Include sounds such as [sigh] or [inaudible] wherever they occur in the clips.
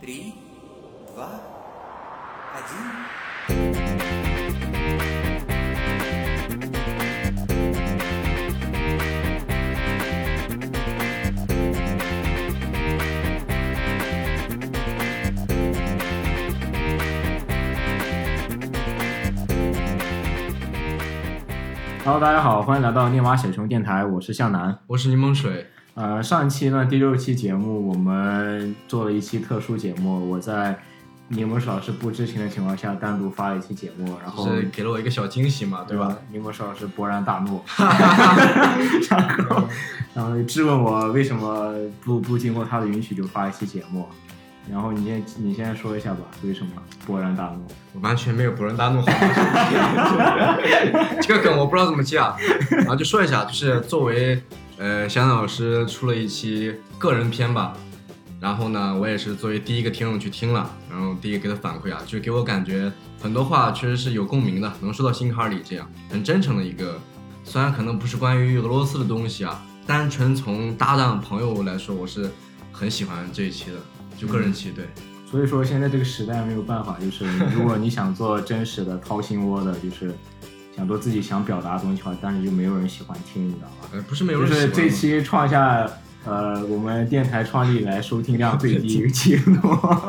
три, два, один. 哈喽，大家好，欢迎来到念娃小熊电台，我是向南。我是柠檬水， 呃，上一期呢，第六期节目，我们做了一期特殊节目，我在柠檬水老师不知情的情况下，单独发了一期节目，然后是给了我一个小惊喜嘛，对吧？？柠檬水老师勃然大怒，[laughs] [laughs] 然后然后质问我为什么不不经过他的允许就发一期节目，然后你先你先说一下吧，为什么勃然大怒？我完全没有勃然大怒，[laughs] 这个梗我不知道怎么接啊。然后就说一下，就是作为呃香香老师出了一期个人篇吧，然后呢，我也是作为第一个听众去听了，然后第一个给他反馈啊，就给我感觉很多话确实是有共鸣的，能说到心坎里，这样很真诚的一个。虽然可能不是关于俄罗斯的东西啊，单纯从搭档朋友来说，我是很喜欢这一期的，就个人期对。所以说现在这个时代没有办法，就是 [laughs] 如果你想做真实的掏心窝的，就是想做自己想表达的东西的话，但是就没有人喜欢听，你知道吗？呃，不是没有就是人喜欢吗这期创下呃我们电台创立以来收听量最低一个。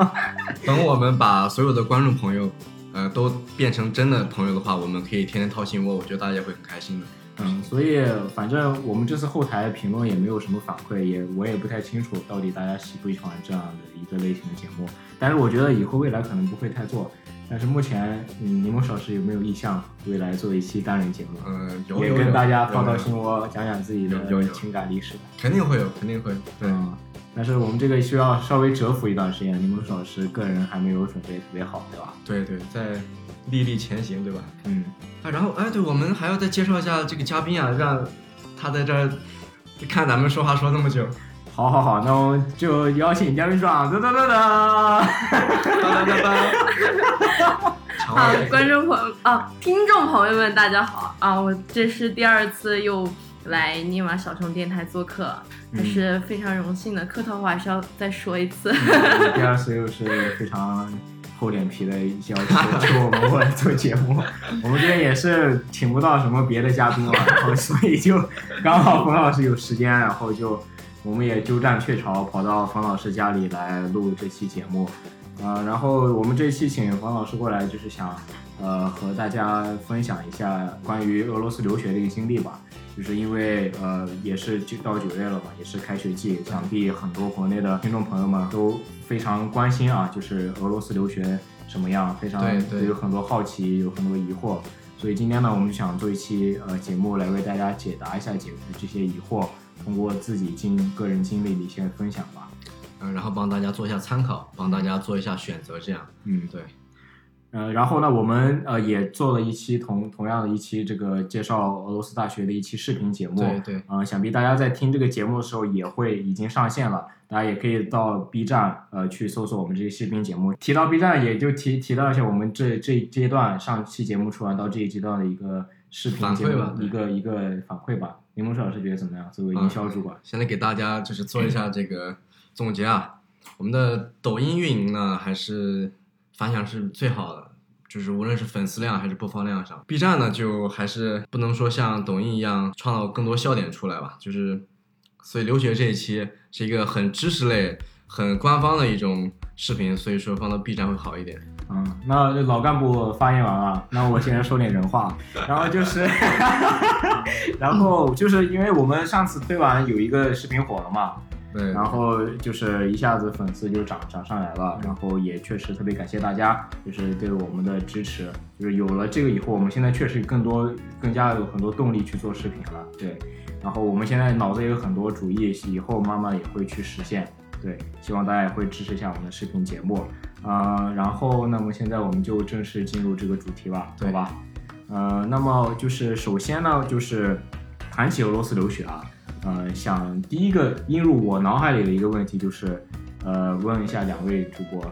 [laughs] 等我们把所有的观众朋友，呃，都变成真的朋友的话，我们可以天天掏心窝，我觉得大家也会很开心的。嗯，所以反正我们这次后台评论也没有什么反馈，也我也不太清楚到底大家喜不喜欢这样的一个类型的节目。但是我觉得以后未来可能不会太做。但是目前，嗯，柠檬老师有没有意向未来做一期单人节目？嗯、有有也跟大家有掏掏心窝，讲讲自己的有有有情感历史。肯定会有，肯定会。对，嗯，但是我们这个需要稍微蛰伏一段时间，柠檬老师个人还没有准备特别好，对吧？对对，在砺砺前行，对吧？嗯，啊，然后哎，对，我们还要再介绍一下这个嘉宾啊，让他在这儿看咱们说话说那么久。好好好，那我们就邀请嘉宾出场，噔噔噔噔。哒哒哒哒。场 [laughs] 好，观众朋友啊，听众朋友们，大家好啊！我这是第二次又来尼玛小熊电台做客，还是非常荣幸的。客套话还是要再说一次。第二次又是非常厚脸皮的要求求 [laughs] 我们过来做节目，[laughs] 我们这边也是请不到什么别的嘉宾了，然后所以就刚好冯老师有时间，然后就我们也鸠占鹊巢，跑到冯老师家里来录这期节目。呃，然后我们这一期请冯老师过来，就是想呃和大家分享一下关于俄罗斯留学的一个经历吧。就是因为呃也是就到九月了嘛，也是开学季，想必很多国内的听众朋友们都非常关心啊，就是俄罗斯留学什么样，非常有很多好奇，有很多疑惑。所以今天呢，我们想做一期呃节目来为大家解答一下解这些疑惑，通过自己经个人经历的一些分享吧。嗯，然后帮大家做一下参考，帮大家做一下选择，这样。嗯，对。呃，然后呢，我们呃也做了一期同同样的一期这个介绍俄罗斯大学的一期视频节目。对对呃，想必大家在听这个节目的时候也会已经上线了，大家也可以到 B 站呃去搜索我们这些视频节目。提到 B 站，也就提提到一下我们这这一阶段上期节目出完到这一阶段的一个视频一个一个反馈吧。柠檬老师觉得怎么样？作为营销主管，现在给大家就是做一下这个总结啊，我们的抖音运营呢还是反响是最好的，就是无论是粉丝量还是播放量上。B 站呢就还是不能说像抖音一样创造更多笑点出来吧，就是所以留学这一期是一个很知识类、很官方的一种视频，所以说放到 B 站会好一点。嗯，那老干部发言完了，那我先说点人话，然后就是，[laughs] 然后就是因为我们上次推完有一个视频火了嘛，对，然后就是一下子粉丝就涨涨上来了，然后也确实特别感谢大家，就是对我们的支持，就是有了这个以后，我们现在确实更多更加有很多动力去做视频了，对，然后我们现在脑子也有很多主意，以后慢慢也会去实现，对，希望大家也会支持一下我们的视频节目，呃，然后那么现在我们就正式进入这个主题吧，对。好吧？呃，那么就是首先呢，就是谈起俄罗斯留学啊，呃，想第一个映入我脑海里的一个问题就是，呃，问一下两位主播，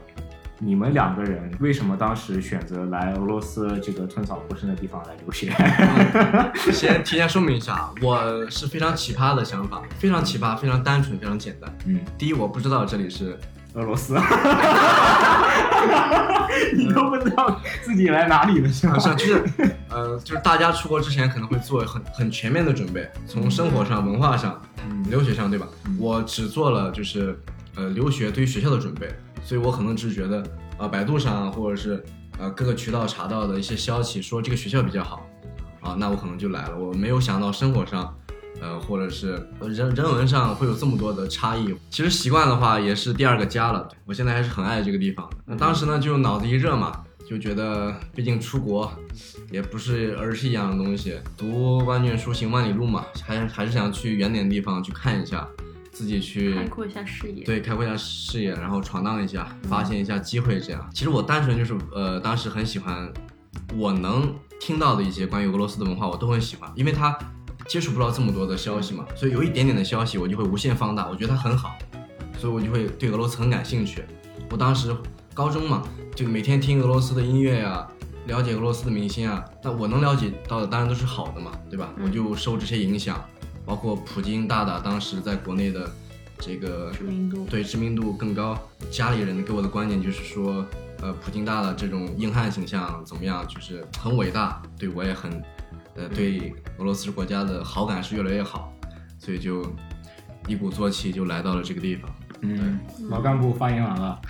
你们两个人为什么当时选择来俄罗斯这个寸草不生的地方来留学？[laughs] 先提前说明一下，我是非常奇葩的想法，非常奇葩，非常单纯，非常简单。嗯第一，我不知道这里是俄罗斯，[laughs] 你都不知道自己来哪里了是吗不？是，就是呃，就是大家出国之前可能会做很很全面的准备，从生活上、文化上、嗯留学上，对吧？嗯我只做了就是呃留学对于学校的准备，所以我可能只是觉得啊、百度上或者是呃各个渠道查到的一些消息说这个学校比较好，啊，那我可能就来了。我没有想到生活上。呃，或者是呃人人文上会有这么多的差异。其实习惯的话，也是第二个家了。我现在还是很爱这个地方的。那当时呢，就脑子一热嘛，就觉得毕竟出国也不是儿戏一样的东西，读万卷书行万里路嘛，还还是想去远点的地方去看一下，自己去开阔一下视野。对，开阔一下视野，然后闯荡一下，发现一下机会，这样。其实我单纯就是呃，当时很喜欢，我能听到的一些关于俄罗斯的文化，我都很喜欢，因为它接触不到这么多的消息嘛，所以有一点点的消息，我就会无限放大，我觉得它很好，所以我就会对俄罗斯很感兴趣。我当时高中嘛，就每天听俄罗斯的音乐呀、了解俄罗斯的明星啊，那我能了解到的当然都是好的嘛，对吧？嗯我就受这些影响，包括普京大大当时在国内的这个知名度对知名度更高。家里人给我的观点就是说，呃，普京大大这种硬汉形象怎么样，就是很伟大，对我也很，呃，对俄罗斯国家的好感是越来越好，所以就一鼓作气就来到了这个地方。嗯，老干部发言完了，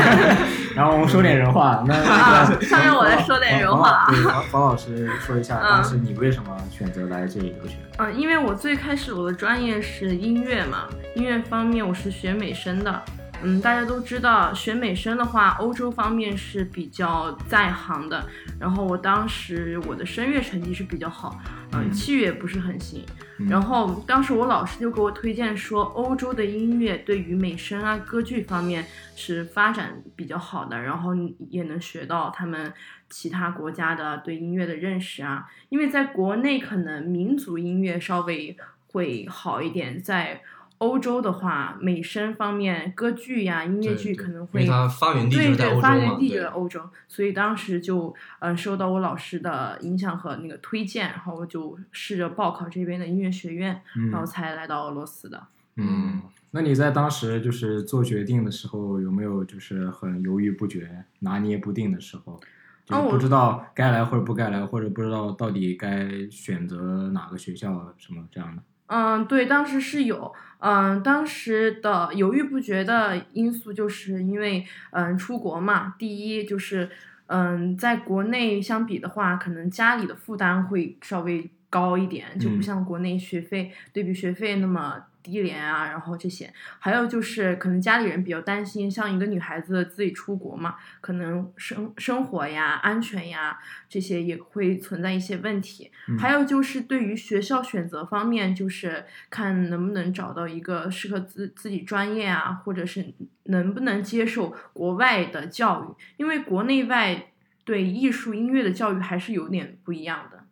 [laughs] 然后我们说点人话。那啊那个上面我来说点人话对，房房 [laughs] 老师说一下，嗯当时你为什么选择来这里留学？嗯，因为我最开始我的专业是音乐嘛，音乐方面我是学美声的。嗯，大家都知道学美声的话，欧洲方面是比较在行的。然后我当时我的声乐成绩是比较好，嗯，嗯器乐不是很行。嗯然后当时我老师就给我推荐说，欧洲的音乐对于美声啊、歌剧方面是发展比较好的，然后也能学到他们其他国家的对音乐的认识啊。因为在国内可能民族音乐稍微会好一点，在欧洲的话，美声方面，歌剧呀、音乐剧可能因会为它发源地就对对，是在欧洲嘛，发源地在欧洲，所以当时就呃受到我老师的影响和那个推荐，然后我就试着报考这边的音乐学院，然后嗯才来到俄罗斯的。嗯，那你在当时就是做决定的时候，有没有就是很犹豫不决、拿捏不定的时候？就不知道该来或者不该来，或者不知道到底该选择哪个学校什么这样的。嗯，对，当时是有，嗯，当时的犹豫不决的因素，就是因为，嗯，出国嘛，第一就是，嗯，在国内相比的话，可能家里的负担会稍微高一点，就不嗯。像国内学费对比学费那么低廉啊，然后这些，还有就是可能家里人比较担心，像一个女孩子自己出国嘛，可能生生活呀、安全呀这些也会存在一些问题。嗯还有就是对于学校选择方面，就是看能不能找到一个适合自自己专业啊，或者是能不能接受国外的教育，因为国内外对艺术音乐的教育还是有点不一样的。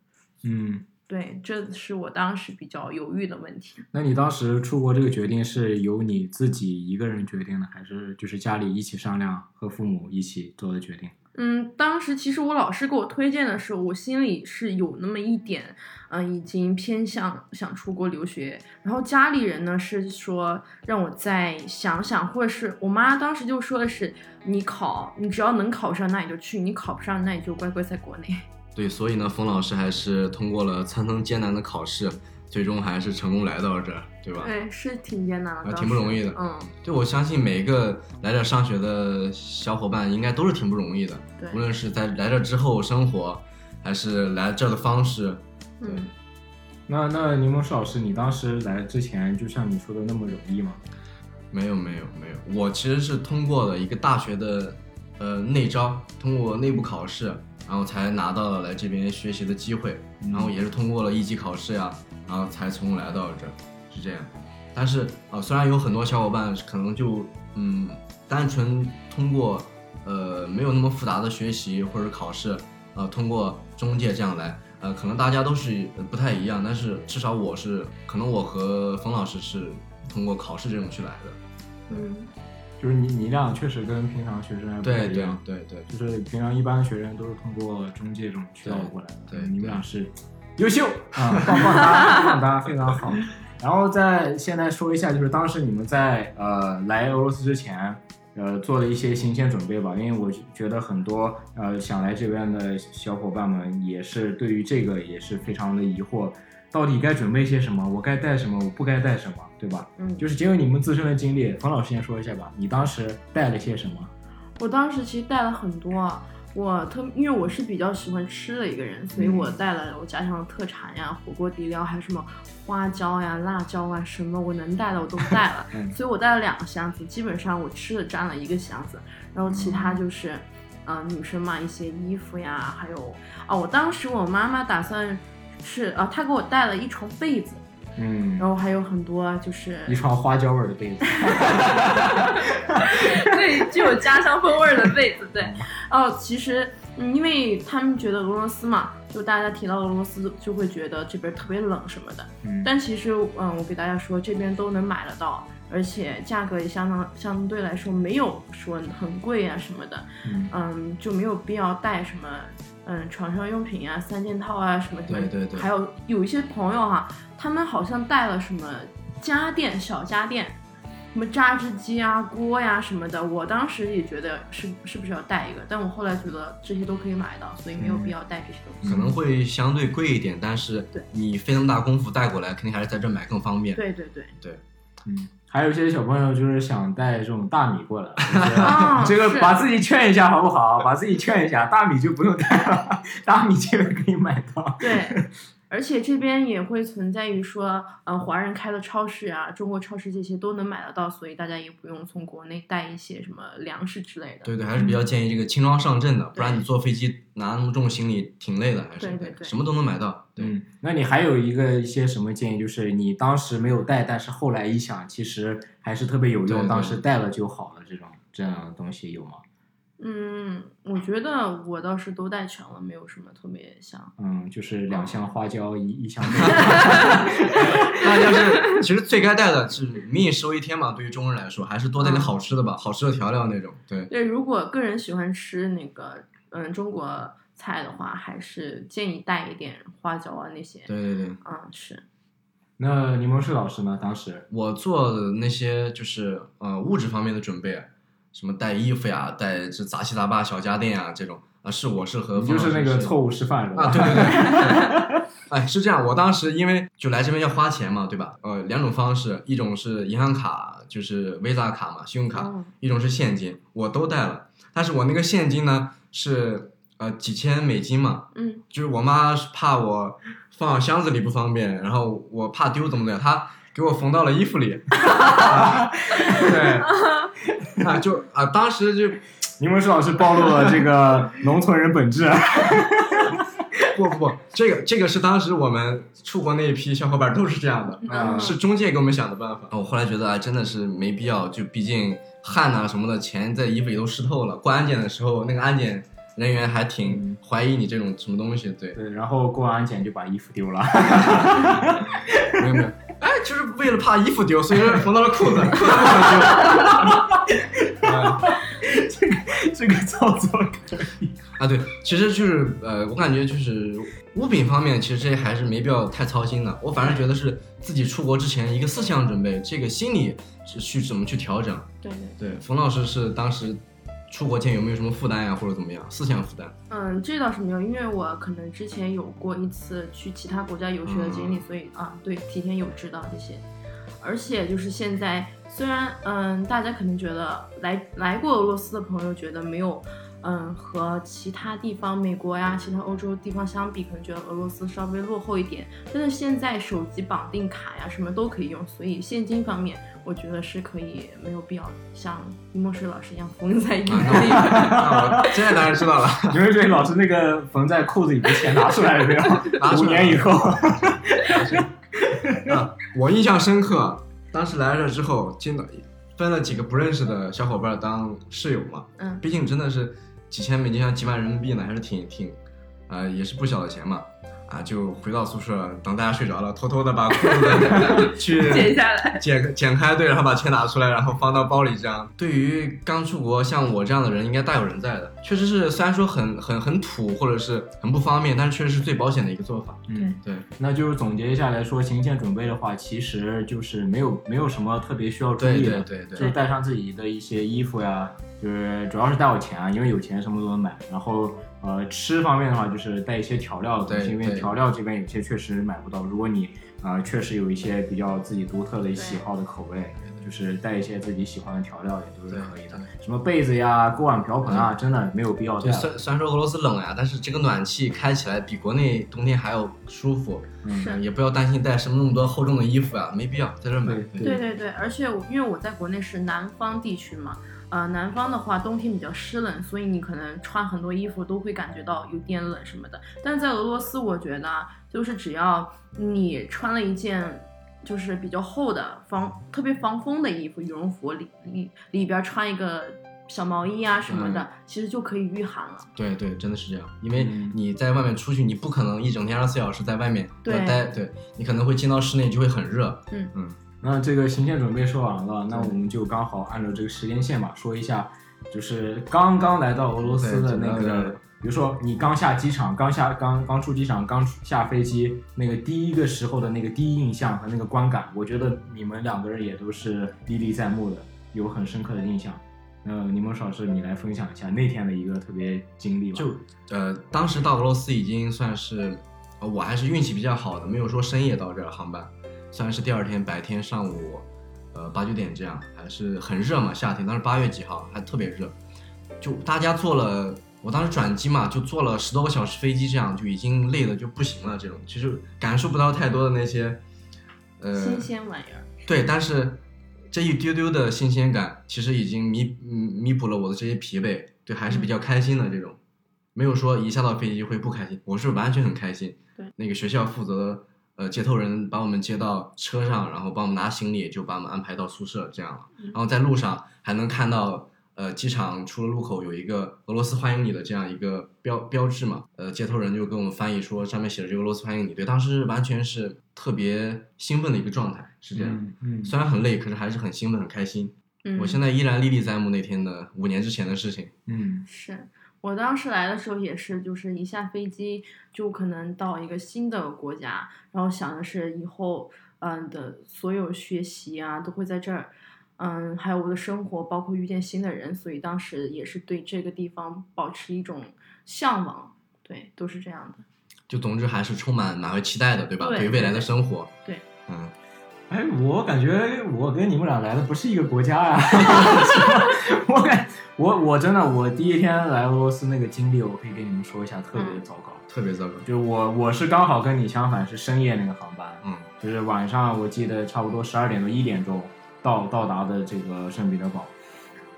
嗯，对，这是我当时比较犹豫的问题。那你当时出国这个决定是由你自己一个人决定的，还是就是家里一起商量和父母一起做的决定？嗯，当时其实我老师给我推荐的时候，我心里是有那么一点，嗯、已经偏向想出国留学。然后家里人呢是说让我再想想，或者是我妈当时就说的是，你考，你只要能考上，那你就去；你考不上，那你就乖乖在国内。对，所以呢，冯老师还是通过了层层艰难的考试，最终还是成功来到这儿，对吧？对，是挺艰难的，挺不容易的嗯，对，我相信每一个来这儿上学的小伙伴应该都是挺不容易的，对无论是在来这儿之后生活，还是来这儿的方式，对嗯。那那柠檬师老师，你当时来之前，就像你说的那么容易吗？没有没有没有，我其实是通过了一个大学的呃内招，通过内部考试，然后才拿到了来这边学习的机会，然后也是通过了一级考试呀，然后才从来到这儿，是这样。但是啊、呃虽然有很多小伙伴可能就嗯单纯通过呃没有那么复杂的学习或者考试，呃通过中介这样来，呃可能大家都是呃不太一样，但是至少我是可能我和冯老师是通过考试这种去来的。嗯，就是你你俩确实跟平常学生还不一样，对对，就是平常一般的学生都是通过中介这种渠道过来的，对对你们俩是优秀啊，棒棒哒，棒哒，非常好。然后再现在说一下，就是当时你们在呃来俄罗斯之前，呃做了一些行前准备吧，因为我觉得很多呃想来这边的小伙伴们也是对于这个也是非常的疑惑，到底该准备些什么，我该带什么，我不该带什么，对吧？嗯，就是结合你们自身的经历，冯老师先说一下吧，你当时带了些什么？我当时其实带了很多啊，我特因为我是比较喜欢吃的一个人，所以我带了我家乡的特产呀、火锅底料，还有什么花椒呀、辣椒啊，什么我能带的我都带了。[laughs] 嗯所以我带了两个箱子，基本上我吃的占了一个箱子，然后其他就是，嗯、女生嘛一些衣服呀，还有哦，我当时我妈妈打算是啊，他给我带了一床被子，嗯然，后还有很多就是一床花椒味儿的被子。[laughs] 对，具有家乡风味儿的被子，对。哦，其实，嗯，因为他们觉得俄罗斯嘛，就大家提到俄罗斯就会觉得这边特别冷什么的，嗯但其实，嗯，我给大家说，这边都能买得到，而且价格也相当相对来说没有说很贵啊什么的，嗯嗯，就没有必要带什么。嗯，床上用品啊，三件套啊，什么什么，对对对还有有一些朋友哈、他们好像带了什么家电、小家电，什么榨汁机啊、锅呀、什么的。我当时也觉得是是不是要带一个，但我后来觉得这些都可以买到，所以没有必要带这些东西。可能会相对贵一点，但是对你费那么大功夫带过来，肯定还是在这买更方便。对对对，对，嗯，还有一些小朋友就是想带这种大米过来，[laughs] 这个把自己劝一下好不好？把自己劝一下，大米就不用带了，大米这个可以买到。对，而且这边也会存在于说，呃，华人开的超市啊，中国超市这些都能买得到，所以大家也不用从国内带一些什么粮食之类的。对对，还是比较建议这个轻装上阵的，不然你坐飞机拿那么重行李挺累的，还是对对对什么都能买到。对，嗯，那你还有一个一些什么建议？就是你当时没有带，但是后来一想，其实还是特别有用，对对当时带了就好了，这种这样的东西有吗？嗯，我觉得我倒是都带全了，没有什么特别想。嗯，就是两箱花椒，一一箱。[laughs] [laughs] 那要是 [laughs] 其实最该带的是民以食为天嘛，对于中国人来说，还是多带点好吃的吧，好吃的调料那种。对，对，如果个人喜欢吃那个嗯中国菜的话，还是建议带一点花椒啊那些。对对对，嗯，是。那柠檬树老师呢？当时我做的那些就是呃物质方面的准备，什么带衣服呀，带这杂七杂八小家电啊这种啊，是我是和你就是那个错误示范是吧？啊，对对对对，[laughs] 哎，是这样，我当时因为就来这边要花钱嘛，对吧？呃，两种方式，一种是银行卡，就是 Visa 卡嘛，信用卡，嗯一种是现金，我都带了，但是我那个现金呢是呃几千美金嘛，嗯，就是我妈是怕我放箱子里不方便，然后我怕丢怎么的，她给我缝到了衣服里，啊 [laughs] 对，[laughs] 啊就啊当时就柠檬树老师暴露了这个农村人本质。[laughs] 不不不，这个这个是当时我们出国那一批小伙伴都是这样的，啊嗯是中介给我们想的办法。我后来觉得啊，真的是没必要，就毕竟汗呐、什么的，钱在衣服里都湿透了。过安检的时候，那个安检人员还挺怀疑你这种什么东西。对，对，然后过完安检就把衣服丢了。[laughs] 没有没有，哎，就是为了怕衣服丢，所以说缝到了裤子，裤子不能丢。[laughs] 啊这个操作可以。啊，对，其实就是呃，我感觉就是物品方面，其实这还是没必要太操心的。我反正觉得是自己出国之前一个思想准备，这个心理是去怎么去调整。对对。对，冯老师是当时出国前有没有什么负担呀，或者怎么样？思想负担？嗯，这倒是没有，因为我可能之前有过一次去其他国家游学的经历，所以啊，对，提前有知道这些。而且就是现在，虽然嗯，大家可能觉得来来过俄罗斯的朋友觉得没有，嗯，和其他地方，美国呀、其他欧洲地方相比，可能觉得俄罗斯稍微落后一点。但是现在手机绑定卡呀，什么都可以用，所以现金方面，我觉得是可以，没有必要像一梦师老师一样缝在衣服里。[laughs] 现在当然知道了。你们这老师那个缝在裤子里的钱拿出来了没有？[laughs] 拿出来了五年以后，[laughs] 啊，我印象深刻，当时来了之后，见到分了几个不认识的小伙伴当室友嘛，嗯毕竟真的是几千美金，像几万人民币呢，还是挺挺，呃，也是不小的钱嘛。啊，就回到宿舍，等大家睡着了，偷偷的把裤子去 [laughs] 剪下来。剪剪开，对，然后把钱拿出来，然后放到包里，这样。对于刚出国像我这样的人，应该大有人在的。确实是，虽然说很很很土，或者是很不方便，但是确实是最保险的一个做法。嗯，对，那就是总结一下来说，行前准备的话，其实就是没有没有什么特别需要注对意的，对对对就是带上自己的一些衣服呀，就是主要是带好钱啊，因为有钱什么都能买。然后呃，吃方面的话，就是带一些调料的东西，因为调料这边有些确实买不到。如果你呃确实有一些比较自己独特的喜好的口味，就是带一些自己喜欢的调料也都是可以的。什么被子呀、锅碗瓢盆啊，真的没有必要。虽虽然说俄罗斯冷呀，但是这个暖气开起来比国内冬天还要舒服。也不要担心带什么那么多厚重的衣服呀，没必要在这儿买。对对对对，而且我因为我在国内是南方地区嘛，呃，南方的话冬天比较湿冷，所以你可能穿很多衣服都会感觉到有点冷什么的。但是在俄罗斯，我觉得啊就是只要你穿了一件就是比较厚的防特别防风的衣服，羽绒服里里里边穿一个小毛衣啊什么的，其实就可以御寒了。对对，真的是这样，因为嗯你在外面出去，你不可能一整天二十四小时在外面对待，对你可能会进到室内就会很热。嗯嗯，那这个行前准备说完了，那我们就刚好按照这个时间线吧，说一下，就是刚刚来到俄罗斯的那个，比如说你刚下机场，刚下刚刚出机场，刚下飞机，那个第一个时候的那个第一印象和那个观感，我觉得你们两个人也都是历历在目的，有很深刻的印象。那柠檬老师，你来分享一下那天的一个特别经历吧。就呃，当时到俄罗斯已经算是，呃我还是运气比较好的，没有说深夜到这儿航班，算是第二天白天上午，呃八九点这样，还是很热嘛，夏天，当时八月几号还特别热，就大家坐了，我当时转机嘛，就坐了十多个小时飞机，这样就已经累的就不行了，这种。其实感受不到太多的那些，呃，新鲜玩意儿，对，但是这一丢丢的新鲜感，其实已经弥弥弥补了我的这些疲惫，对，还是比较开心的这种，没有说一下到飞机会不开心，我是完全很开心。对，那个学校负责呃接头人把我们接到车上，然后帮我们拿行李，就把我们安排到宿舍这样然后在路上还能看到。呃，机场出了路口有一个俄罗斯欢迎你的这样一个标标志嘛，呃，接头人就跟我们翻译说上面写着这个俄罗斯欢迎你，对，当时完全是特别兴奋的一个状态，是这样。嗯嗯，虽然很累，可是还是很兴奋、很开心。嗯，我现在依然历历在目那天的五年之前的事情。嗯是我当时来的时候也是，就是一下飞机就可能到一个新的国家，然后想的是以后嗯的所有学习啊都会在这儿，嗯，还有我的生活，包括遇见新的人，所以当时也是对这个地方保持一种向往，对，都是这样的。就总之还是充满满怀期待的，对吧？对对于未来的生活，对，嗯，哎，我感觉我跟你们俩来的不是一个国家呀、[laughs] [laughs] 我感我我真的我第一天来俄罗斯那个经历，我可以跟你们说一下，特别糟糕。特别糟糕。就我我是刚好跟你相反，是深夜那个航班，嗯，就是晚上我记得差不多十二点多一点钟到到达的这个圣彼得堡，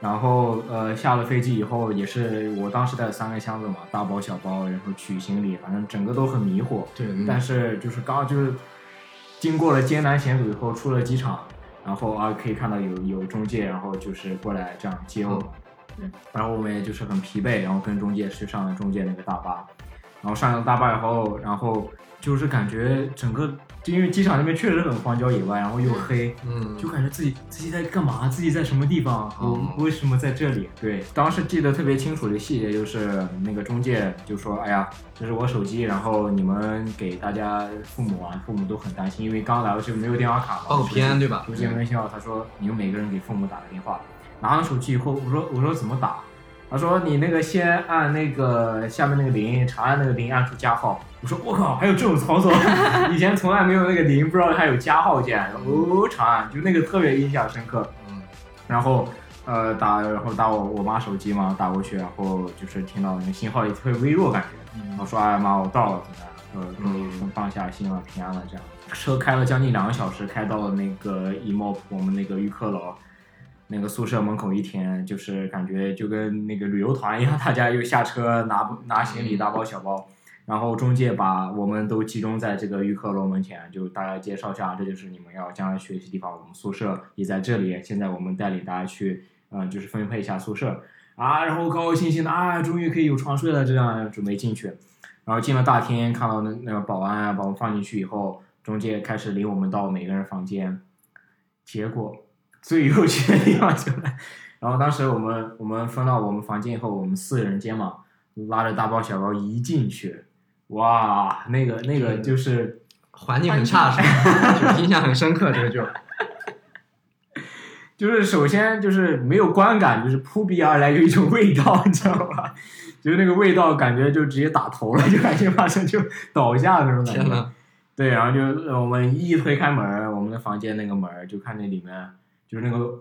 然后呃下了飞机以后也是我当时带了三个箱子嘛，大包小包，然后取行李，反正整个都很迷惑。对，嗯但是就是刚刚就是经过了艰难险阻以后出了机场，然后啊可以看到有有中介，然后就是过来这样接我们，嗯然后我们也就是很疲惫，然后跟中介去上了中介那个大巴，然后上了大巴以后，然后就是感觉整个因为机场那边确实很荒郊野外，然后又黑，嗯，就感觉自己自己在干嘛？自己在什么地方？为什么在这里？对，当时记得特别清楚的细节就是那个中介就说：“哎呀，这是我手机，然后你们给大家父母啊，父母都很担心，因为刚来就没有电话卡嘛，报个平安对吧？手机没信号。”他说：“你们每个人给父母打个电话。”拿了手机以后，我说：“我说怎么打？”他说：“你那个先按那个下面那个零，长按那个零，按出加号。”我说：“我靠，还有这种操作？[laughs] 以前从来没有那个零，不知道还有加号键。”哦，长按，就那个特别印象深刻。嗯，然后呃打，然后打我我妈手机嘛，打过去，然后就是听到那个信号也特别微弱感觉。然后说：“哎妈，我到了，怎么样？呃，终于放下心了，平安了。”这样，车开了将近两个小时，开到了那个 EMOP 我们那个预科楼。那个宿舍门口一天，就是感觉就跟那个旅游团一样，大家又下车拿拿行李，大包小包，然后中介把我们都集中在这个预科楼门前，就大家介绍一下，这就是你们要将来学习地方，我们宿舍也在这里。现在我们带领大家去，嗯、就是分配一下宿舍啊，然后高高兴兴的啊，终于可以有床睡了，这样准备进去。然后进了大厅，看到那那个保安啊把我们放进去以后，中介开始领我们到每个人房间，结果最有趣的地方就来，[laughs] 然后当时我们我们分到我们房间以后，我们四个人间嘛，拉着大包小包一进去，哇，那个那个就是。环境很差是吧？[laughs] 就印象很深刻，这个就就是首先就是没有观感，就是扑鼻而来有一种味道，你知道吧？[laughs] 就是那个味道，感觉就直接打头了，就感觉马上就倒下那种感觉。对，然后就呃我们一推开门，我们的房间那个门，就看那里面就是那个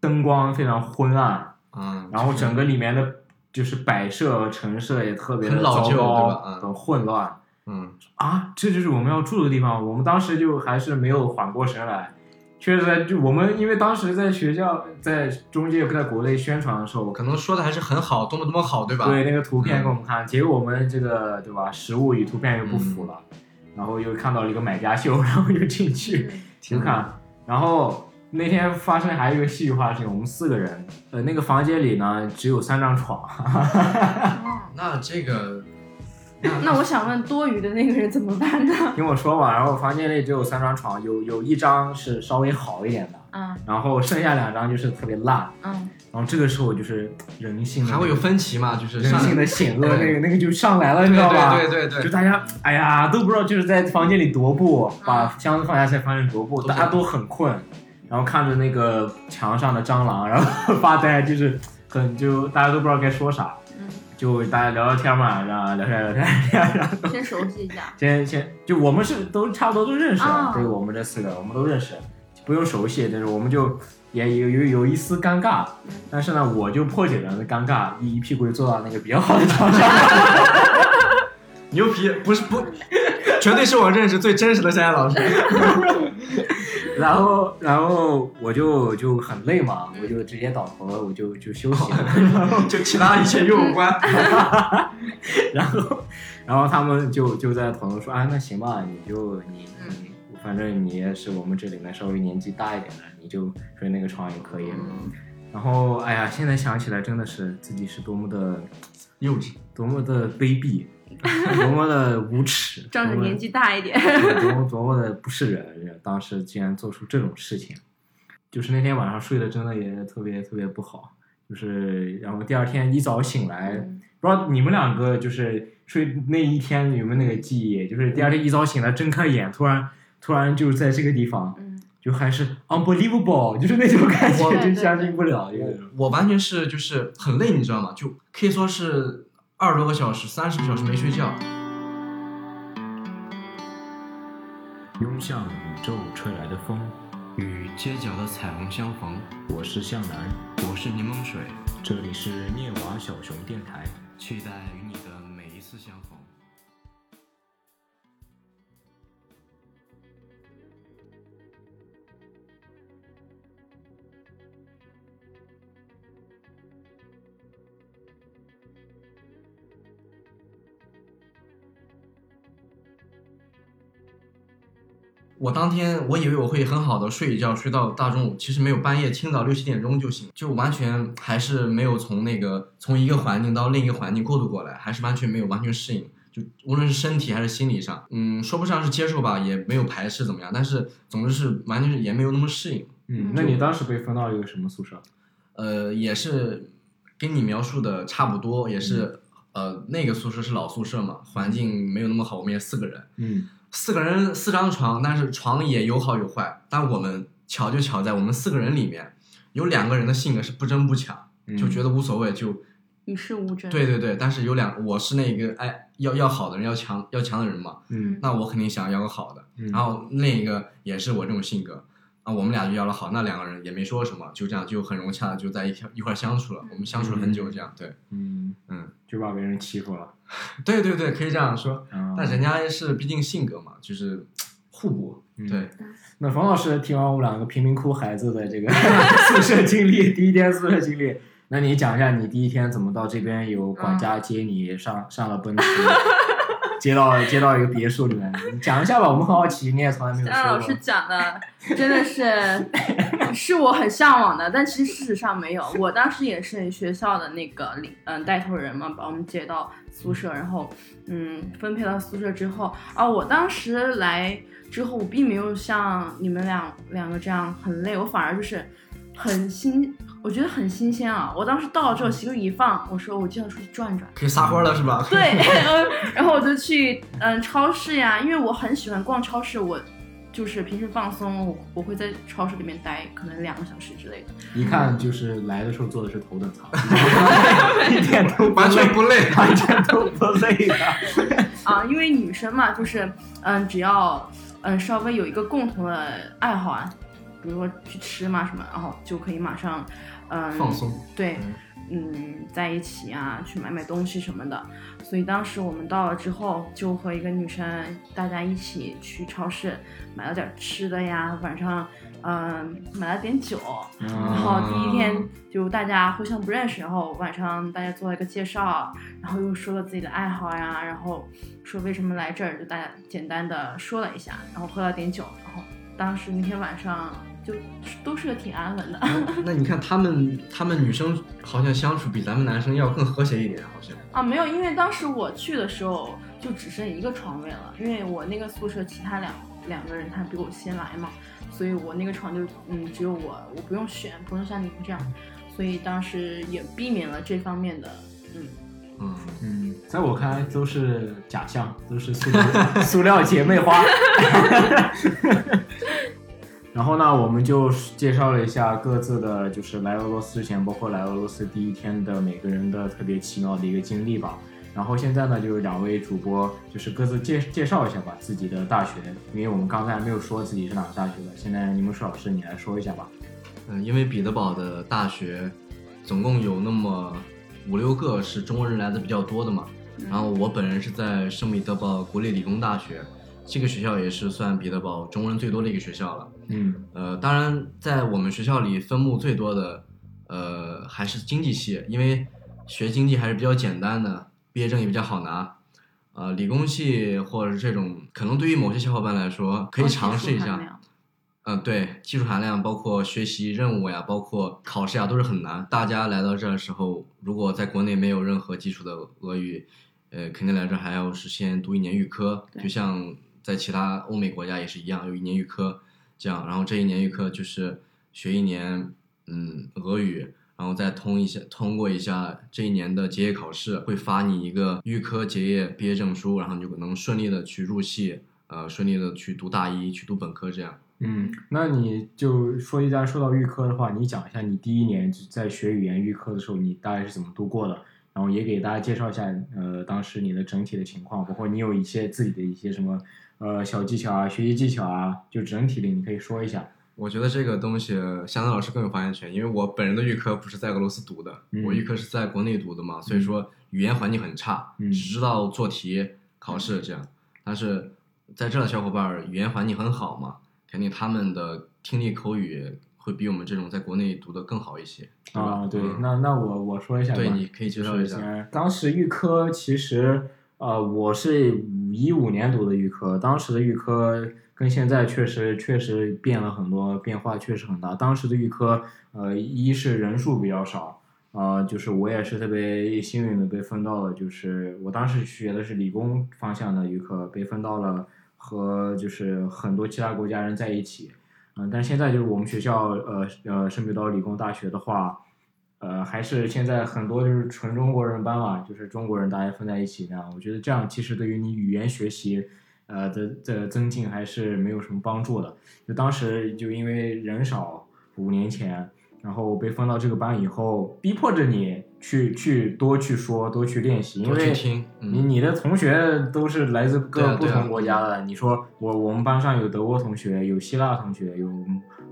灯光非常昏暗，嗯，然后整个里面的就是摆设和陈设也特别的很老旧糟糕很混乱。嗯，啊，这就是我们要住的地方。我们当时就还是没有缓过神来，确实，就我们因为当时在学校，在中介在国内宣传的时候，可能说的还是很好，多么多么好，对吧？对那个图片给我们看，结果我们这个对吧，实物与图片又不符了，然后又看到了一个买家秀，然后又进去就看，然后那天发生还有一个戏剧化的事情，我们四个人，呃，那个房间里呢只有三张床，哦 [laughs] 那这个，[laughs] 那我想问，多余的那个人怎么办呢？[laughs] 听我说嘛，然后房间里只有三张床，有有一张是稍微好一点的。嗯然后剩下两张就是特别烂，嗯，然后这个时候就是人性还会有分歧嘛？就是人性的险恶，那个那个就上来了，你知道吧？对对对对，就大家哎呀都不知道就是在房间里踱步，把箱子放下才发现踱步，大家都很困，然后看着那个墙上的蟑螂，然后发呆，就是很就大家都不知道该说啥，嗯，就大家聊聊天嘛，然后聊天聊天然后先熟悉一下。[laughs] 先先就我们是都差不多都认识了对我们这四个我们都认识，不用熟悉，但是我们就也有有有一丝尴尬，但是呢，我就破解了那尴尬，一一屁股就坐到那个比较好的床上。[laughs] 牛皮，不是不，绝对是我认识最真实的山野老师。[laughs] 然后，然后我就就很累嘛，我就直接倒头了，我就就休息了。[laughs] 就其他一切与我无关。[laughs] 然后，然后他们就就在讨论说，啊，那行吧，你就你你，反正你也是我们这里面稍微年纪大一点的，你就睡那个床也可以。然后，哎呀，现在想起来真的是自己是多么的幼稚，多么的卑鄙，[laughs] 多么的无耻，仗着年纪大一点。对多么多么的不是人，当时竟然做出这种事情，就是那天晚上睡得真的也特别特别不好，就是然后第二天一早醒来，不知道你们两个就是睡那一天有没有那个记忆，就是第二天一早醒来睁开眼，突然突然就是在这个地方，嗯，就还是 unbelievable，就是那种感觉，我就相信不了，我我完全是就是很累，你知道吗？就可以说是二十多个小时、三十个小时没睡觉。拥向宇宙吹来的风，与街角的彩虹相逢，我是向南，我是柠檬水，这里是涅瓦小熊电台。期待我当天我以为我会很好的睡一觉，睡到大中午，其实没有，半夜清早六七点钟就醒，就完全还是没有从那个从一个环境到另一个环境过渡过来，还是完全没有完全适应，就无论是身体还是心理上，嗯，说不上是接受吧，也没有排斥怎么样，但是总之是完全是也没有那么适应，嗯，那你当时被分到一个什么宿舍？呃，也是跟你描述的差不多，也是、呃那个宿舍是老宿舍嘛，环境没有那么好，我们也四个人，嗯四个人四张床，但是床也有好有坏。但我们巧就巧在我们四个人里面，有两个人的性格是不争不抢，嗯就觉得无所谓，就与世无争。对对对。但是有两，我是那个哎要要好的人，要强要强的人嘛，嗯那我肯定想要个好的。嗯然后另一个也是我这种性格，啊，我们俩就要了好，那两个人也没说什么，就这样就很融洽的就在一块一块相处了。我们相处了很久，这样对，嗯嗯，就把别人欺负了。对对对，可以这样说。嗯但人家是毕竟性格嘛，就是互补，嗯对。那冯老师听完我们两个贫民窟孩子的这个 [laughs] [laughs] 宿舍经历，第一天宿舍经历，那你讲一下你第一天怎么到这边有管家接你上上了奔驰，接到接到一个别墅里面，讲一下吧，我们很好奇，你也从来没有向老师。讲的真的是 [laughs] 是我很向往的，但其实事实上没有。我当时也是学校的那个领嗯带头人嘛，把我们接到宿舍，然后嗯分配到宿舍之后啊，我当时来之后，我并没有像你们两两个这样很累，我反而就是很新，我觉得很新鲜啊。我当时到了之后，行李一放，我说我就要出去转转。可以撒欢了是吧？对，[laughs] 嗯然后我就去嗯超市呀，因为我很喜欢逛超市，我就是平时放松，我我会在超市里面待可能两个小时之类的。一看就是来的时候坐的是头等舱，[laughs] 一点都不完全累，不累。完全都不累的。[laughs] 啊，因为女生嘛，就是嗯，只要嗯稍微有一个共同的爱好啊，比如说去吃嘛什么，然后就可以马上嗯放松。对，嗯，在一起啊，去买买东西什么的。所以当时我们到了之后，就和一个女生大家一起去超市买了点吃的呀，晚上嗯、买了点酒，然后第一天就大家互相不认识，然后晚上大家做了一个介绍，然后又说了自己的爱好呀，然后说为什么来这儿，就大家简单的说了一下，然后喝了点酒，然后当时那天晚上就都睡得挺安稳的。那你看他们，他们女生好像相处比咱们男生要更和谐一点，好像。啊，没有，因为当时我去的时候就只剩一个床位了，因为我那个宿舍其他两两个人他比我先来嘛，所以我那个床就嗯只有我，我不用选，不用像你们这样，所以当时也避免了这方面的嗯。嗯，嗯，在我看来都是假象，都是塑料 [laughs] 塑料姐妹花。[laughs] 然后呢，我们就介绍了一下各自的，就是来俄罗斯之前，包括来俄罗斯第一天的每个人的特别奇妙的一个经历吧。然后现在呢，就是两位主播，就是各自介介绍一下吧自己的大学，因为我们刚才没有说自己是哪个大学的。现在柠檬树老师，你来说一下吧。嗯，因为彼得堡的大学总共有那么五六个是中国人来的比较多的嘛，然后我本人是在圣彼得堡国立理工大学，这个学校也是算彼得堡中国人最多的一个学校了。嗯呃，当然在我们学校里分目最多的，呃，还是经济系，因为学经济还是比较简单的，毕业证也比较好拿。呃，理工系或者是这种，可能对于某些小伙伴来说，可以尝试一下。嗯，对，技术含量包括学习任务呀，包括考试呀，都是很难。大家来到这儿的时候，如果在国内没有任何基础的俄语，呃，肯定来这儿还要是先读一年预科，就像在其他欧美国家也是一样，有一年预科，这样，然后这一年预科就是学一年，嗯，俄语，然后再通一下，通过一下这一年的结业考试，会发你一个预科结业毕业证书，然后你就能顺利的去入系，呃，顺利的去读大一，去读本科这样。嗯，那你就说一下，说到预科的话，你讲一下你第一年在学语言预科的时候，你大概是怎么度过的？然后也给大家介绍一下，呃，当时你的整体的情况，包括你有一些自己的一些什么，呃，小技巧啊，学习技巧啊，就整体的你可以说一下。我觉得这个东西，香港老师更有发言权，因为我本人的预科不是在俄罗斯读的，嗯我预科是在国内读的嘛，所以说语言环境很差，嗯只知道做题、考试这样。但是在这儿的小伙伴儿语言环境很好嘛，肯定他们的听力口语会比我们这种在国内读的更好一些？啊，对，嗯那那我我说一下吧。对，你可以介绍一。下。当时预科其实，呃，我是一五年读的预科，当时的预科跟现在确实确实变了很多，变化确实很大。当时的预科，呃，一是人数比较少，呃，就是我也是特别幸运的被分到了，就是我当时学的是理工方向的预科，被分到了和就是很多其他国家人在一起。嗯、但现在就是我们学校，呃呃，圣彼得堡理工大学的话，呃，还是现在很多就是纯中国人班嘛，就是中国人大家分在一起那样。我觉得这样其实对于你语言学习，呃的的增进还是没有什么帮助的。就当时就因为人少，五年前，然后被分到这个班以后，逼迫着你去去多去说，多去练习，因为听，你嗯，你的同学都是来自各不同国家的，你说我我们班上有德国同学，有希腊同学，有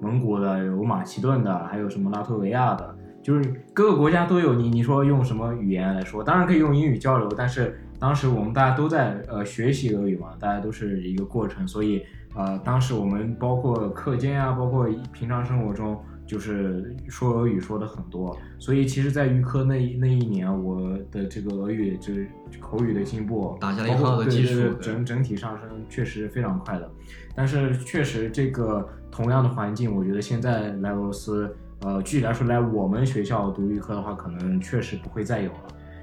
蒙古的，有马其顿的，还有什么拉脱维亚的，就是各个国家都有你。你说用什么语言来说？当然可以用英语交流，但是当时我们大家都在呃学习俄语嘛，大家都是一个过程，所以呃当时我们包括课间啊，包括平常生活中。就是说俄语说的很多，所以其实，在预科那一那一年，我的这个俄语就是口语的进步，打下了一个好的基础整整体上升确实非常快的。但是确实这个同样的环境，我觉得现在来俄罗斯，呃，具体来说来我们学校读预科的话，可能确实不会再有了。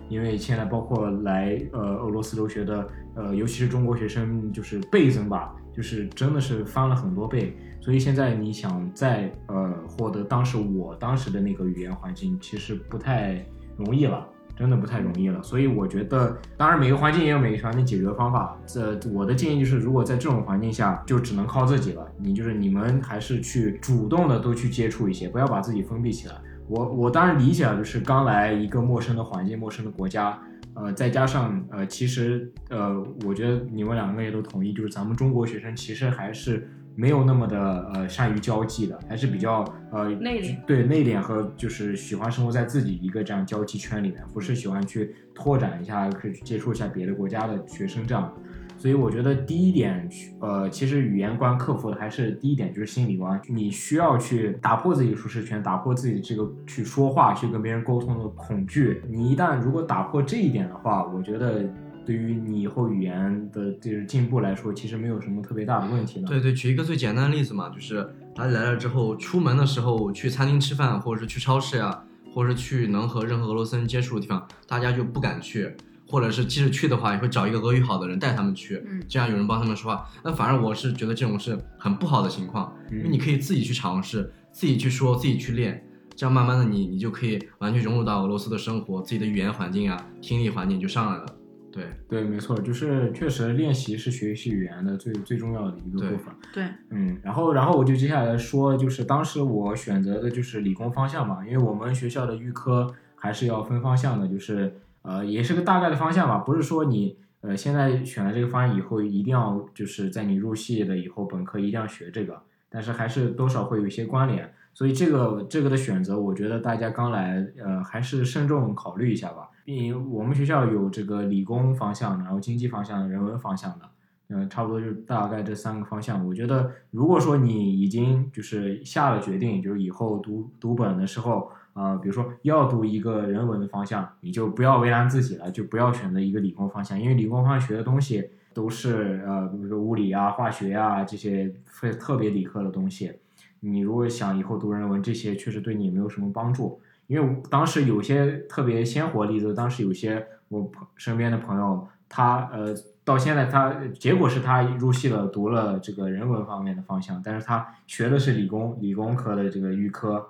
因为现在包括来呃俄罗斯留学的，呃，尤其是中国学生，就是倍增吧，就是真的是翻了很多倍。所以现在你想再呃获得当时我当时的那个语言环境，其实不太容易了，真的不太容易了。所以我觉得，当然每个环境也有每个环境解决的方法。这我的建议就是，如果在这种环境下，就只能靠自己了。你就是你们还是去主动的都去接触一些，不要把自己封闭起来。我我当然理解了，就是刚来一个陌生的环境、陌生的国家，呃，再加上呃，其实呃，我觉得你们两个也都同意，就是咱们中国学生其实还是。没有那么的呃善于交际的，还是比较呃内敛，对内敛和就是喜欢生活在自己一个这样交际圈里面，不是喜欢去拓展一下，可以去接触一下别的国家的学生这样。所以我觉得第一点，呃，其实语言关克服的还是第一点就是心理关，你需要去打破自己舒适圈，打破自己这个去说话、去跟别人沟通的恐惧。你一旦如果打破这一点的话，我觉得。对于你以后语言的就是进步来说，其实没有什么特别大的问题呢。对对，举一个最简单的例子嘛，就是他来了之后，出门的时候去餐厅吃饭，或者是去超市呀，或者是去能和任何俄罗斯人接触的地方，大家就不敢去，或者是即使去的话，也会找一个俄语好的人带他们去，嗯，这样有人帮他们说话。那反而我是觉得这种是很不好的情况，因为你可以自己去尝试，自己去说，自己去练，这样慢慢的你你就可以完全融入到俄罗斯的生活，自己的语言环境啊，听力环境就上来了。对对，没错，就是确实练习是学习语言的最最重要的一个部分。对，嗯，然后然后我就接下来说，就是当时我选择的就是理工方向嘛，因为我们学校的预科还是要分方向的，就是呃也是个大概的方向吧，不是说你呃现在选了这个方向以后一定要就是在你入系的以后本科一定要学这个，但是还是多少会有一些关联。所以这个这个的选择，我觉得大家刚来，呃，还是慎重考虑一下吧。并我们学校有这个理工方向，然后经济方向、人文方向的，嗯，差不多就大概这三个方向。我觉得，如果说你已经就是下了决定，就是以后读读本的时候，呃，比如说要读一个人文的方向，你就不要为难自己了，就不要选择一个理工方向，因为理工方向学的东西都是呃，比如说物理啊、化学啊这些非特别理科的东西。你如果想以后读人文，这些确实对你也没有什么帮助。因为当时有些特别鲜活例子，当时有些我朋身边的朋友，他呃到现在他结果是他入戏了，读了这个人文方面的方向，但是他学的是理工理工科的这个预科。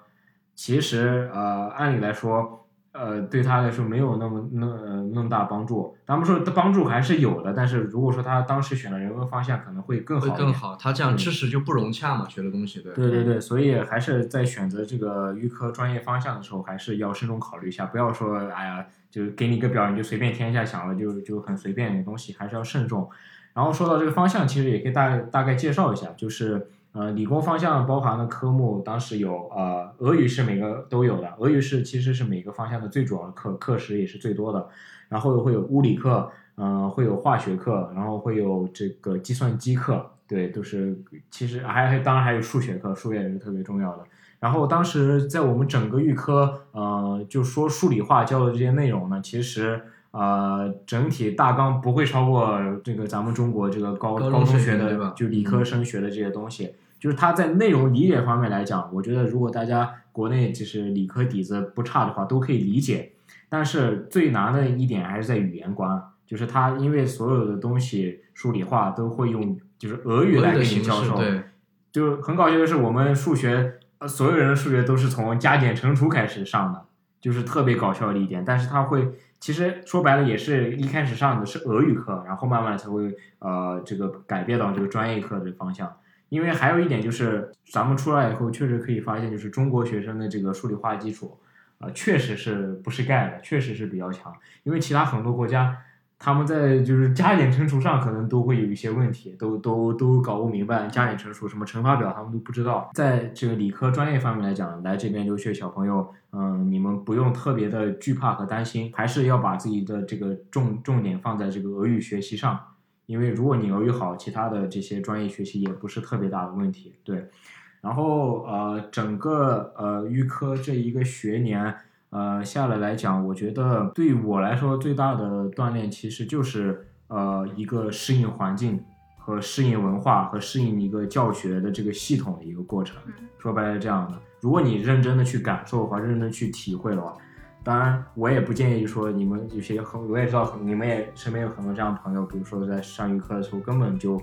其实呃按理来说。呃，对他来说没有那么那那么大帮助。咱们说的帮助还是有的，但是如果说他当时选了人文方向，可能会更好。会更好，他这样知识就不融洽嘛，学的东西对。对对对，所以还是在选择这个预科专业方向的时候，还是要慎重考虑一下，不要说哎呀，就给你一个表你就随便填一下，想了就就很随便的东西，还是要慎重。然后说到这个方向，其实也可以大大概介绍一下，就是。呃，理工方向包含的科目当时有，呃，俄语是每个都有的，俄语是其实是每个方向的最主要的课，课时也是最多的。然后会有物理课，嗯，会有化学课，然后会有这个计算机课，对，都是其实还还当然还有数学课，数学也是特别重要的。然后当时在我们整个预科，呃，就说数理化教的这些内容呢，其实。呃，整体大纲不会超过这个咱们中国这个高高中学的，就理科生学的这些东西。就是它在内容理解方面来讲，我觉得如果大家国内就是理科底子不差的话，都可以理解。但是最难的一点还是在语言关，就是它因为所有的东西数理化都会用就是俄语来给你教授，对，就很搞笑的是我们数学，呃，所有人的数学都是从加减乘除开始上的，就是特别搞笑的一点。但是它会。其实说白了，也是一开始上的是俄语课，然后慢慢才会呃这个改变到这个专业课的方向。因为还有一点就是，咱们出来以后确实可以发现，就是中国学生的这个数理化基础，呃，确实是不是盖的，确实是比较强。因为其他很多国家。他们在就是加减乘除上可能都会有一些问题，都都都搞不明白加减乘除什么乘法表，他们都不知道。在这个理科专业方面来讲，来这边留学小朋友，嗯，你们不用特别的惧怕和担心，还是要把自己的这个重重点放在这个俄语学习上，因为如果你俄语好，其他的这些专业学习也不是特别大的问题。对，然后呃，整个呃预科这一个学年。呃，下来来讲，我觉得对我来说最大的锻炼其实就是呃一个适应环境和适应文化和适应一个教学的这个系统的一个过程。说白了是这样的，如果你认真的去感受的话，认真去体会的话，当然我也不建议说你们有些很，我也知道你们也身边有很多这样的朋友，比如说在上预科的时候根本就。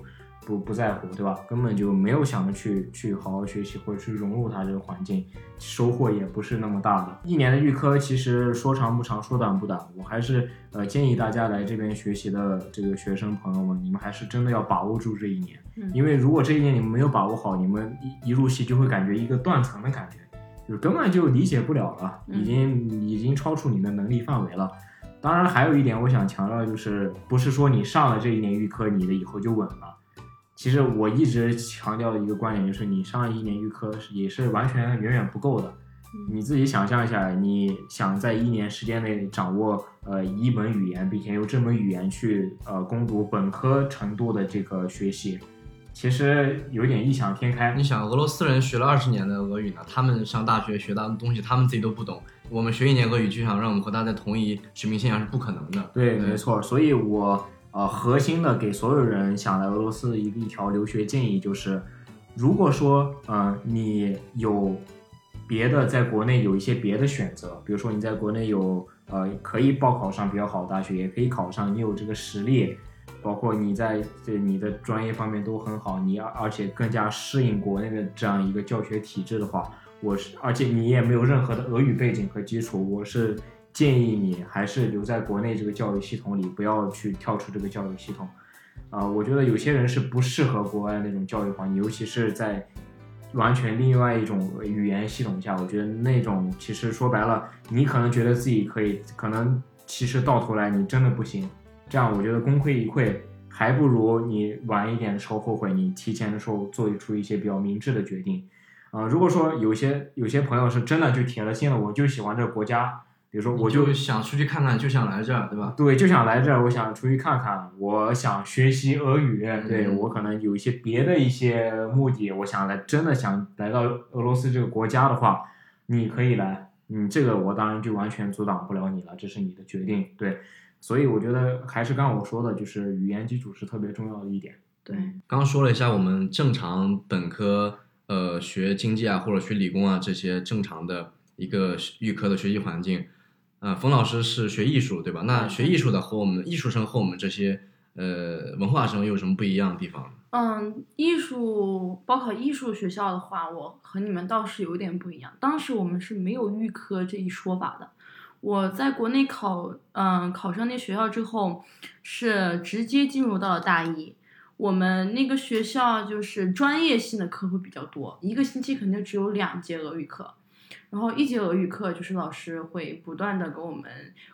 不不在乎，对吧？根本就没有想着去去好好学习或者去融入他这个环境，收获也不是那么大的。一年的预科其实说长不长，说短不短。我还是呃建议大家来这边学习的这个学生朋友们，你们还是真的要把握住这一年，因为如果这一年你们没有把握好，你们一一入戏就会感觉一个断层的感觉，就是根本就理解不了了，已经已经超出你的能力范围了。当然还有一点我想强调就是，不是说你上了这一年预科，你的以后就稳了。其实我一直强调的一个观点就是，你上一年预科也是完全远远不够的。你自己想象一下，你想在一年时间内掌握呃一门语言，并且用这门语言去呃攻读本科程度的这个学习，其实有点异想天开。你想，俄罗斯人学了二十年的俄语呢，他们上大学学到的东西，他们自己都不懂。我们学一年俄语就想让我们和他在同一水平线上是不可能的。对，没错。所以我。呃，核心的给所有人想来俄罗斯一一条留学建议就是，如果说呃你有别的在国内有一些别的选择，比如说你在国内有呃可以报考上比较好的大学，也可以考上，你有这个实力，包括你在这你的专业方面都很好，你而且更加适应国内的这样一个教学体制的话，我是而且你也没有任何的俄语背景和基础，我是。建议你还是留在国内这个教育系统里，不要去跳出这个教育系统。啊，我觉得有些人是不适合国外那种教育环境，尤其是在完全另外一种语言系统下。我觉得那种其实说白了，你可能觉得自己可以，可能其实到头来你真的不行。这样我觉得功亏一篑，还不如你晚一点的时候后悔，你提前的时候做出一些比较明智的决定。啊，如果说有些有些朋友是真的就铁了心了，我就喜欢这个国家。比如说，我就想出去看看，就想来这儿，对吧？对，就想来这儿，我想出去看看，我想学习俄语。对我可能有一些别的一些目的，我想来，真的想来到俄罗斯这个国家的话，你可以来。嗯，这个我当然就完全阻挡不了你了，这是你的决定。对，所以我觉得还是刚我说的，就是语言基础是特别重要的一点。对，刚说了一下我们正常本科，呃，学经济啊或者学理工啊这些正常的一个预科的学习环境。啊，冯老师是学艺术对吧？那学艺术的和我们艺术生和我们这些呃文化生有什么不一样的地方？嗯，艺术报考艺术学校的话，我和你们倒是有点不一样。当时我们是没有预科这一说法的。我在国内考嗯考上那学校之后，是直接进入到了大一。我们那个学校就是专业性的课会比较多，一个星期肯定只有两节俄语课。然后一节俄语课就是老师会不断的给我们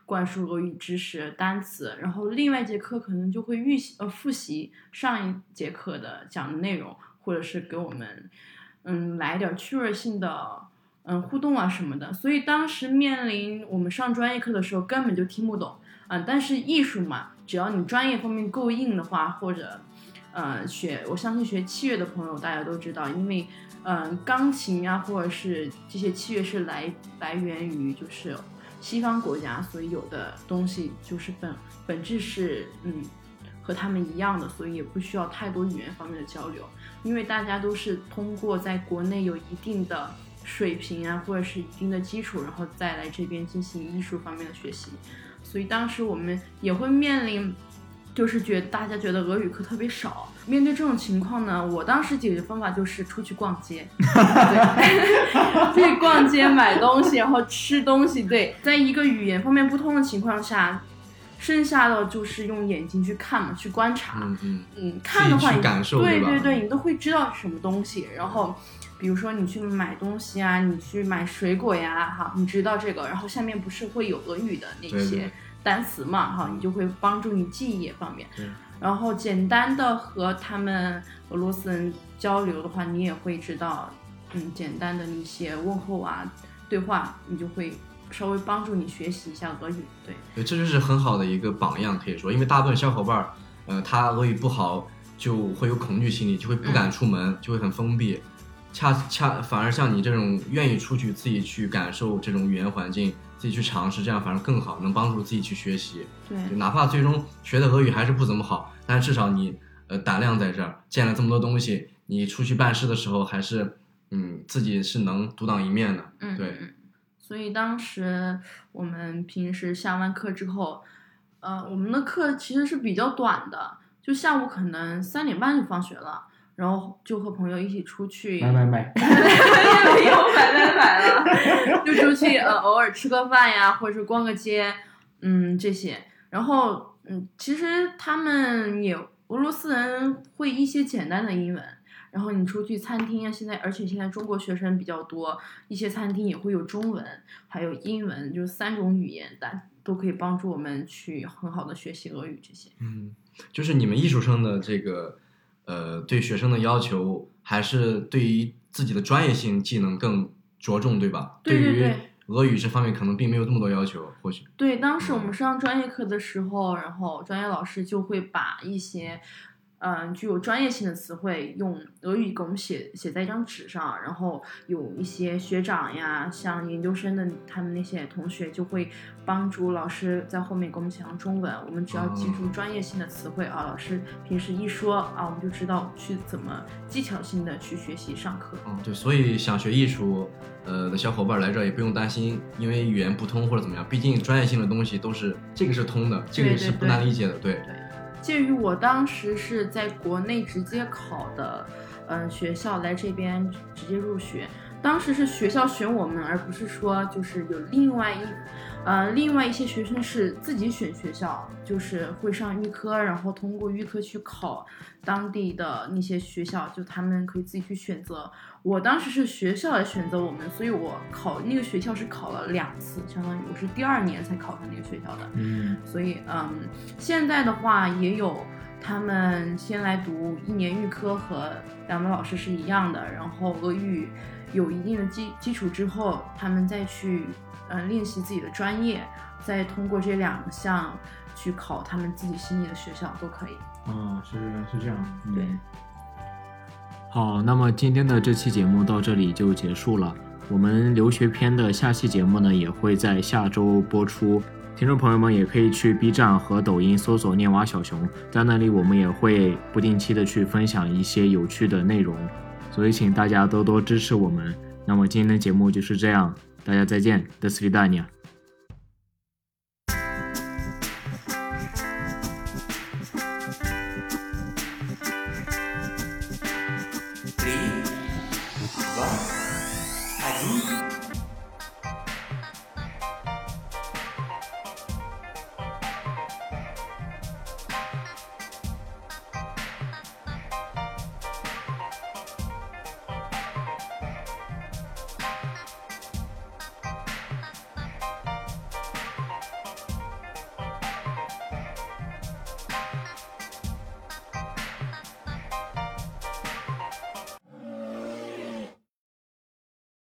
灌输俄语知识、单词，然后另外一节课可能就会预习呃复习上一节课的讲的内容，或者是给我们嗯来点趣味性的嗯互动啊什么的。所以当时面临我们上专业课的时候根本就听不懂嗯，但是艺术嘛，只要你专业方面够硬的话，或者呃学我相信学器乐的朋友大家都知道，因为。嗯，钢琴呀，或者是这些器乐是来来源于就是西方国家，所以有的东西就是本本质是嗯和他们一样的，所以也不需要太多语言方面的交流，因为大家都是通过在国内有一定的水平啊，或者是一定的基础，然后再来这边进行艺术方面的学习，所以当时我们也会面临。就是觉得大家觉得俄语课特别少，面对这种情况呢，我当时解决方法就是出去逛街，[laughs] 对，[laughs] 逛街买东西，然后吃东西。对，在一个语言方面不通的情况下，剩下的就是用眼睛去看嘛，去观察。嗯嗯嗯，看的话，感受对对对，你都会知道什么东西。然后，比如说你去买东西啊，你去买水果呀，哈，你知道这个，然后下面不是会有俄语的那些。单词嘛，哈，你就会帮助你记忆方面。然后简单的和他们俄罗斯人交流的话，你也会知道，嗯，简单的一些问候啊、对话，你就会稍微帮助你学习一下俄语。对，对，这就是很好的一个榜样，可以说，因为大部分小伙伴儿，呃，他俄语不好，就会有恐惧心理，就会不敢出门，就会很封闭。恰恰反而像你这种愿意出去自己去感受这种语言环境。自己去尝试，这样反而更好，能帮助自己去学习。对，哪怕最终学的俄语还是不怎么好，但是至少你呃胆量在这儿，见了这么多东西，你出去办事的时候还是嗯自己是能独当一面的。嗯，对所以当时我们平时下完课之后，呃，我们的课其实是比较短的，就下午可能三点半就放学了，然后就和朋友一起出去，买买买，[laughs] 没有买买买了，就出去呃偶尔吃个饭呀，或者是逛个街，嗯这些。然后嗯，其实他们也俄罗斯人会一些简单的英文。然后你出去餐厅啊，现在而且现在中国学生比较多，一些餐厅也会有中文，还有英文，就是三种语言，但都可以帮助我们去很好的学习俄语这些。嗯，就是你们艺术生的这个呃对学生的要求，还是对于自己的专业性技能更着重，对吧？于对对对俄语这方面可能并没有这么多要求，或许。对，当时我们上专业课的时候，然后专业老师就会把一些，嗯、具有专业性的词汇用俄语给我们写写在一张纸上，然后有一些学长呀，像研究生的他们那些同学就会帮助老师在后面给我们写上中文，我们只要记住专业性的词汇啊，老师平时一说啊，我们就知道去怎么技巧性的去学习上课。嗯，对，所以想学艺术，呃的小伙伴来这儿也不用担心，因为语言不通或者怎么样，毕竟专业性的东西都是这个是通的，这个是不难理解的，对。对，介于我当时是在国内直接考的，嗯、学校来这边直接入学。当时是学校选我们，而不是说就是有另外一，呃，另外一些学生是自己选学校，就是会上预科，然后通过预科去考当地的那些学校，就他们可以自己去选择。我当时是学校来选择我们，所以我考那个学校是考了两次，相当于我是第二年才考上那个学校的。嗯所以嗯，现在的话也有他们先来读一年预科和两位老师是一样的，然后俄语有一定的基基础之后，他们再去嗯练习自己的专业，再通过这两项去考他们自己心仪的学校都可以。啊，是是这样，嗯对。好，那么今天的这期节目到这里就结束了。我们留学篇的下期节目呢，也会在下周播出。听众朋友们也可以去 B 站和抖音搜索“念娃小熊”，在那里我们也会不定期的去分享一些有趣的内容，所以请大家多多支持我们。那么今天的节目就是这样，大家再见，This is Daniel。